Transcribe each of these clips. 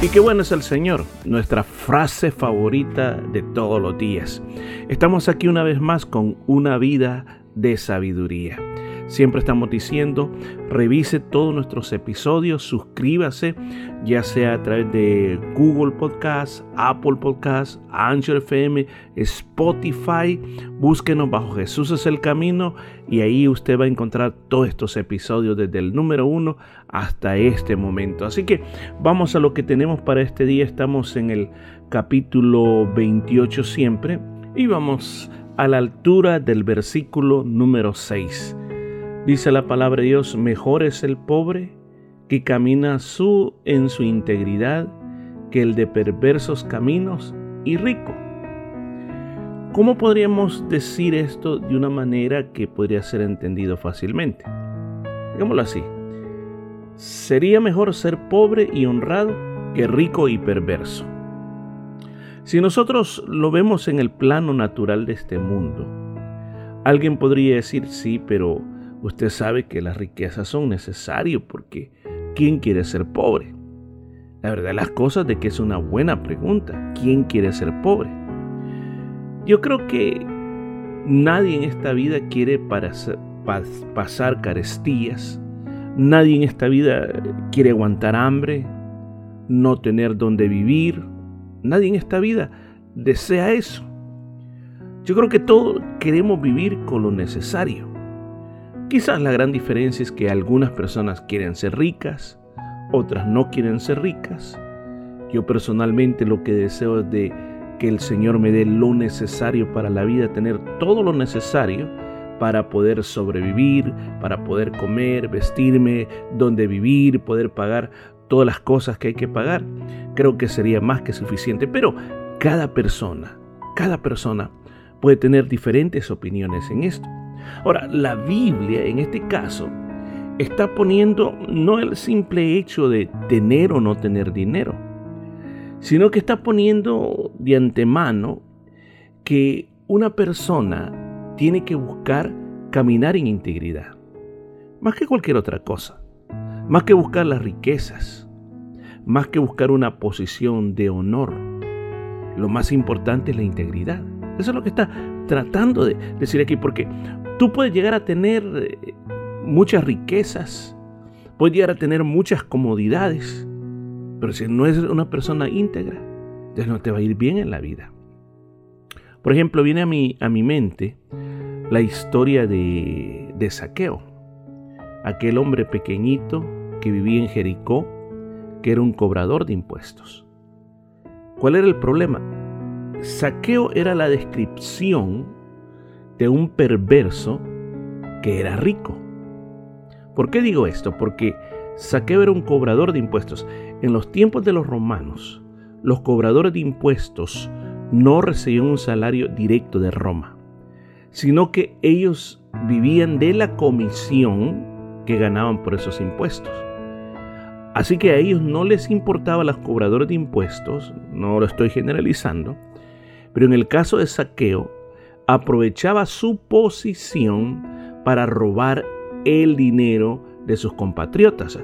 Y qué bueno es el Señor, nuestra frase favorita de todos los días. Estamos aquí una vez más con una vida de sabiduría. Siempre estamos diciendo, revise todos nuestros episodios, suscríbase, ya sea a través de Google Podcast, Apple Podcast, Anchor FM, Spotify. Búsquenos bajo Jesús es el camino y ahí usted va a encontrar todos estos episodios desde el número uno hasta este momento. Así que vamos a lo que tenemos para este día. Estamos en el capítulo 28 siempre y vamos a la altura del versículo número 6. Dice la palabra de Dios, mejor es el pobre que camina su, en su integridad que el de perversos caminos y rico. ¿Cómo podríamos decir esto de una manera que podría ser entendido fácilmente? Digámoslo así. Sería mejor ser pobre y honrado que rico y perverso. Si nosotros lo vemos en el plano natural de este mundo, alguien podría decir, sí, pero Usted sabe que las riquezas son necesarias porque ¿quién quiere ser pobre? La verdad las cosas de que es una buena pregunta. ¿Quién quiere ser pobre? Yo creo que nadie en esta vida quiere pasar carestías. Nadie en esta vida quiere aguantar hambre, no tener donde vivir. Nadie en esta vida desea eso. Yo creo que todos queremos vivir con lo necesario. Quizás la gran diferencia es que algunas personas quieren ser ricas, otras no quieren ser ricas. Yo personalmente lo que deseo es de que el Señor me dé lo necesario para la vida, tener todo lo necesario para poder sobrevivir, para poder comer, vestirme, donde vivir, poder pagar todas las cosas que hay que pagar. Creo que sería más que suficiente, pero cada persona, cada persona puede tener diferentes opiniones en esto. Ahora, la Biblia en este caso está poniendo no el simple hecho de tener o no tener dinero, sino que está poniendo de antemano que una persona tiene que buscar caminar en integridad, más que cualquier otra cosa, más que buscar las riquezas, más que buscar una posición de honor. Lo más importante es la integridad. Eso es lo que está tratando de decir aquí, porque Tú puedes llegar a tener eh, muchas riquezas, puedes llegar a tener muchas comodidades, pero si no eres una persona íntegra, entonces no te va a ir bien en la vida. Por ejemplo, viene a mi, a mi mente la historia de, de Saqueo, aquel hombre pequeñito que vivía en Jericó, que era un cobrador de impuestos. ¿Cuál era el problema? Saqueo era la descripción de un perverso que era rico. ¿Por qué digo esto? Porque Saqueo era un cobrador de impuestos. En los tiempos de los romanos, los cobradores de impuestos no recibían un salario directo de Roma, sino que ellos vivían de la comisión que ganaban por esos impuestos. Así que a ellos no les importaba los cobradores de impuestos, no lo estoy generalizando, pero en el caso de Saqueo, aprovechaba su posición para robar el dinero de sus compatriotas.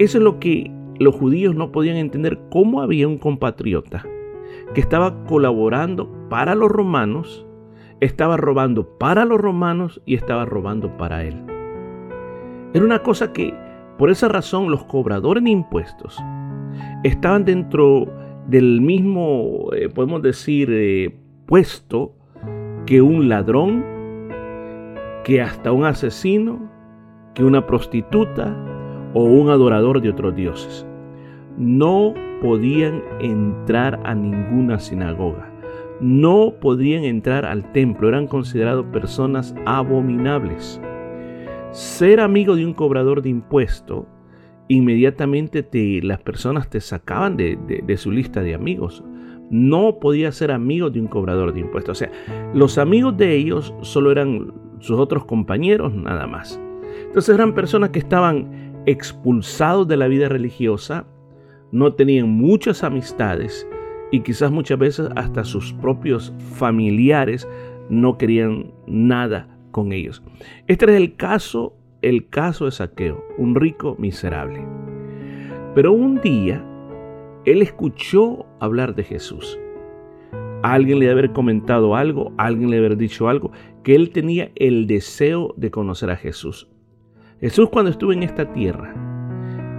Eso es lo que los judíos no podían entender, cómo había un compatriota que estaba colaborando para los romanos, estaba robando para los romanos y estaba robando para él. Era una cosa que, por esa razón, los cobradores de impuestos estaban dentro del mismo, eh, podemos decir, eh, puesto que un ladrón, que hasta un asesino, que una prostituta o un adorador de otros dioses. No podían entrar a ninguna sinagoga. No podían entrar al templo. Eran considerados personas abominables. Ser amigo de un cobrador de impuestos inmediatamente te, las personas te sacaban de su lista de amigos. No podía ser amigo de un cobrador de impuestos. O sea, los amigos de ellos solo eran sus otros compañeros nada más. Entonces eran personas que estaban expulsados de la vida religiosa, no tenían muchas amistades y quizás muchas veces hasta sus propios familiares no querían nada con ellos. Este es el caso, el caso de Saqueo, un rico miserable. Pero un día él escuchó hablar de Jesús. Alguien le debe haber comentado algo, alguien le debe haber dicho algo, que él tenía el deseo de conocer a Jesús. Jesús cuando estuvo en esta tierra,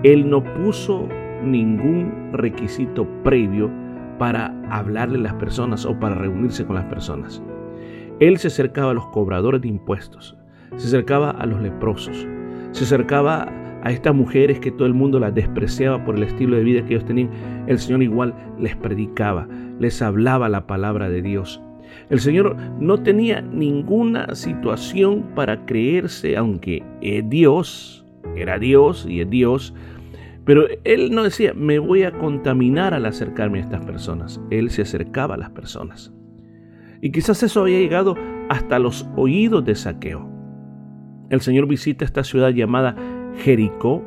él no puso ningún requisito previo para hablarle a las personas o para reunirse con las personas. Él se acercaba a los cobradores de impuestos, se acercaba a los leprosos, se acercaba a estas mujeres que todo el mundo las despreciaba por el estilo de vida que ellos tenían. El Señor igual les predicaba, les hablaba la palabra de Dios. El Señor no tenía ninguna situación para creerse, aunque es Dios, era Dios y es Dios, pero Él no decía, me voy a contaminar al acercarme a estas personas. Él se acercaba a las personas. Y quizás eso había llegado hasta los oídos de Saqueo. El Señor visita esta ciudad llamada Jericó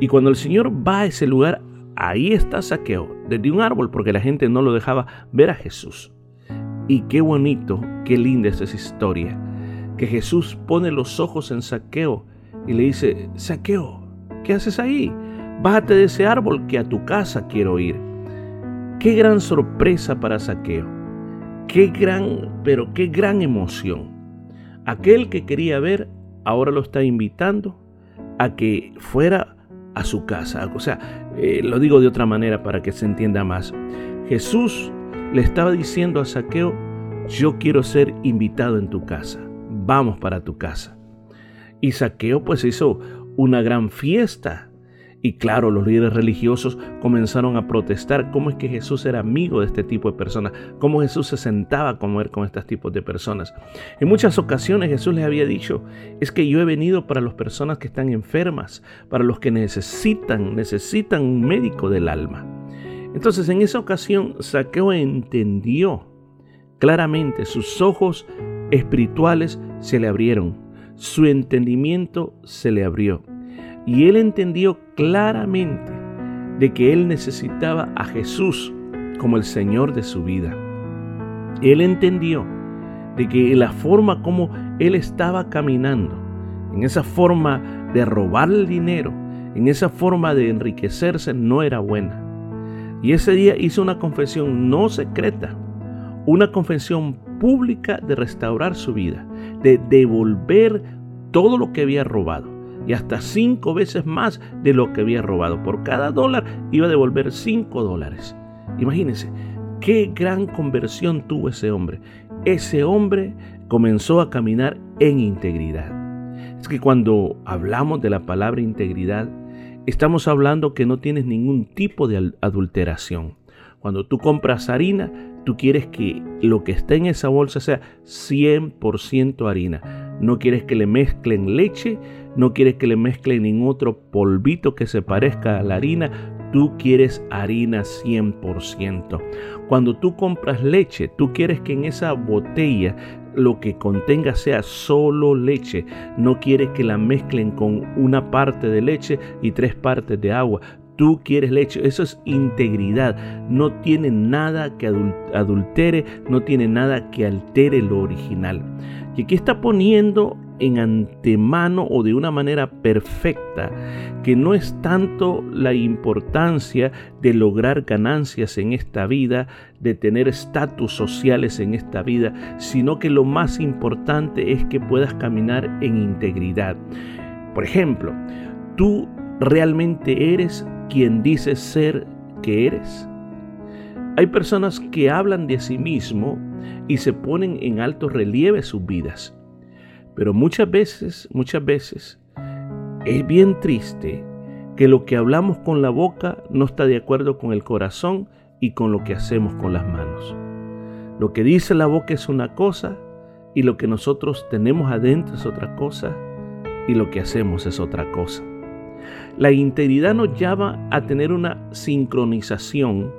y cuando el Señor va a ese lugar, ahí está Saqueo, desde un árbol, porque la gente no lo dejaba ver a Jesús. Y qué bonito, qué linda es esa historia, que Jesús pone los ojos en Saqueo y le dice, Saqueo, ¿qué haces ahí? Bájate de ese árbol que a tu casa quiero ir. Qué gran sorpresa para Saqueo. Qué gran, pero qué gran emoción. Aquel que quería ver, ahora lo está invitando a que fuera a su casa. O sea, eh, lo digo de otra manera para que se entienda más. Jesús le estaba diciendo a Saqueo, yo quiero ser invitado en tu casa. Vamos para tu casa. Y Saqueo pues hizo una gran fiesta y claro, los líderes religiosos comenzaron a protestar cómo es que Jesús era amigo de este tipo de personas, cómo Jesús se sentaba a comer con estos tipos de personas. En muchas ocasiones Jesús les había dicho, es que yo he venido para las personas que están enfermas, para los que necesitan, necesitan un médico del alma. Entonces en esa ocasión Saqueo entendió claramente, sus ojos espirituales se le abrieron, su entendimiento se le abrió y él entendió claramente de que él necesitaba a Jesús como el Señor de su vida. Él entendió de que la forma como él estaba caminando, en esa forma de robar el dinero, en esa forma de enriquecerse, no era buena. Y ese día hizo una confesión no secreta, una confesión pública de restaurar su vida, de devolver todo lo que había robado y hasta cinco veces más de lo que había robado. Por cada dólar iba a devolver cinco dólares. Imagínense, qué gran conversión tuvo ese hombre. Ese hombre comenzó a caminar en integridad. Es que cuando hablamos de la palabra integridad, estamos hablando que no tienes ningún tipo de adulteración. Cuando tú compras harina, tú quieres que lo que esté en esa bolsa sea 100% harina no quieres que le mezclen leche, no quieres que le mezclen ningún otro polvito que se parezca a la harina, tú quieres harina 100%. Cuando tú compras leche, tú quieres que en esa botella lo que contenga sea solo leche. No quieres que la mezclen con una parte de leche y tres partes de agua. Tú quieres leche, eso es integridad. No tiene nada que adultere, no tiene nada que altere lo original. Y aquí está poniendo en antemano o de una manera perfecta que no es tanto la importancia de lograr ganancias en esta vida, de tener estatus sociales en esta vida, sino que lo más importante es que puedas caminar en integridad. Por ejemplo, tú realmente eres quien dices ser que eres. Hay personas que hablan de sí mismo y se ponen en alto relieve sus vidas. Pero muchas veces, muchas veces, es bien triste que lo que hablamos con la boca no está de acuerdo con el corazón y con lo que hacemos con las manos. Lo que dice la boca es una cosa y lo que nosotros tenemos adentro es otra cosa y lo que hacemos es otra cosa. La integridad nos llama a tener una sincronización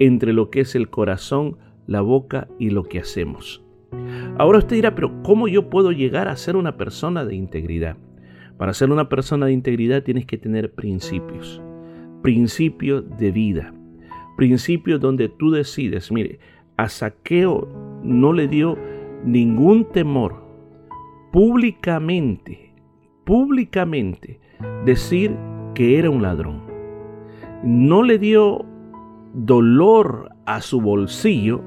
entre lo que es el corazón, la boca y lo que hacemos. Ahora usted dirá, pero ¿cómo yo puedo llegar a ser una persona de integridad? Para ser una persona de integridad tienes que tener principios, principios de vida, principios donde tú decides, mire, a Saqueo no le dio ningún temor públicamente, públicamente decir que era un ladrón. No le dio dolor a su bolsillo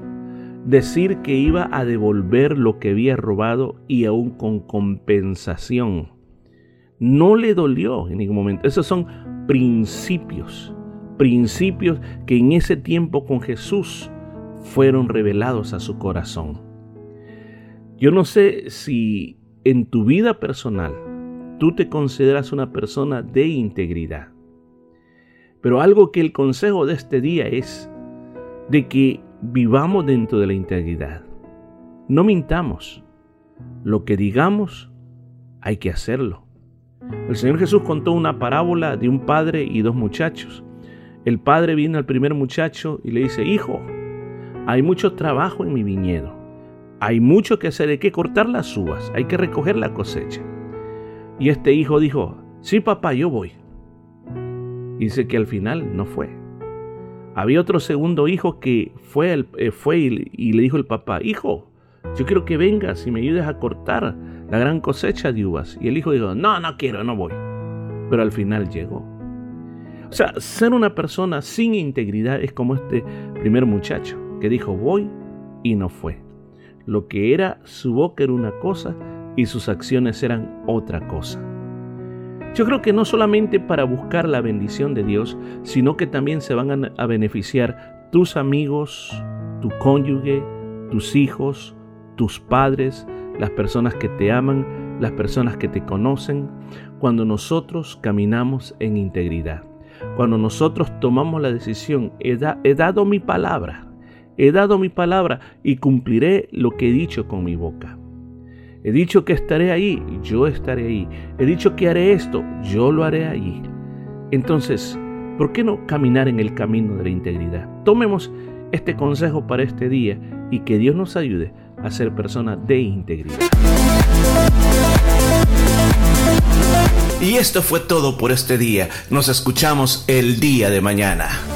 decir que iba a devolver lo que había robado y aún con compensación. No le dolió en ningún momento. Esos son principios, principios que en ese tiempo con Jesús fueron revelados a su corazón. Yo no sé si en tu vida personal tú te consideras una persona de integridad. Pero algo que el consejo de este día es de que vivamos dentro de la integridad. No mintamos. Lo que digamos, hay que hacerlo. El Señor Jesús contó una parábola de un padre y dos muchachos. El padre viene al primer muchacho y le dice, hijo, hay mucho trabajo en mi viñedo. Hay mucho que hacer, hay que cortar las uvas, hay que recoger la cosecha. Y este hijo dijo, sí papá, yo voy. dice que al final no fue. Había otro segundo hijo que fue, eh, fue y, y le dijo el papá, hijo, yo quiero que vengas y me ayudes a cortar la gran cosecha de uvas. Y el hijo dijo, no, no quiero, no voy. Pero al final llegó. O sea, ser una persona sin integridad es como este primer muchacho que dijo voy y no fue. Lo que era su boca era una cosa y sus acciones eran otra cosa. Yo creo que no solamente para buscar la bendición de Dios, sino que también se van a beneficiar tus amigos, tu cónyuge, tus hijos, tus padres, las personas que te aman, las personas que te conocen, cuando nosotros caminamos en integridad. Cuando nosotros tomamos la decisión, he, he dado mi palabra, He dado mi palabra y cumpliré lo que he dicho con mi boca. He dicho que estaré ahí, yo estaré ahí. He dicho que haré esto, yo lo haré allí. Entonces, ¿por qué no caminar en el camino de la integridad? Tomemos este consejo para este día y que Dios nos ayude a ser personas de integridad. Y esto fue todo por este día. Nos escuchamos el día de mañana.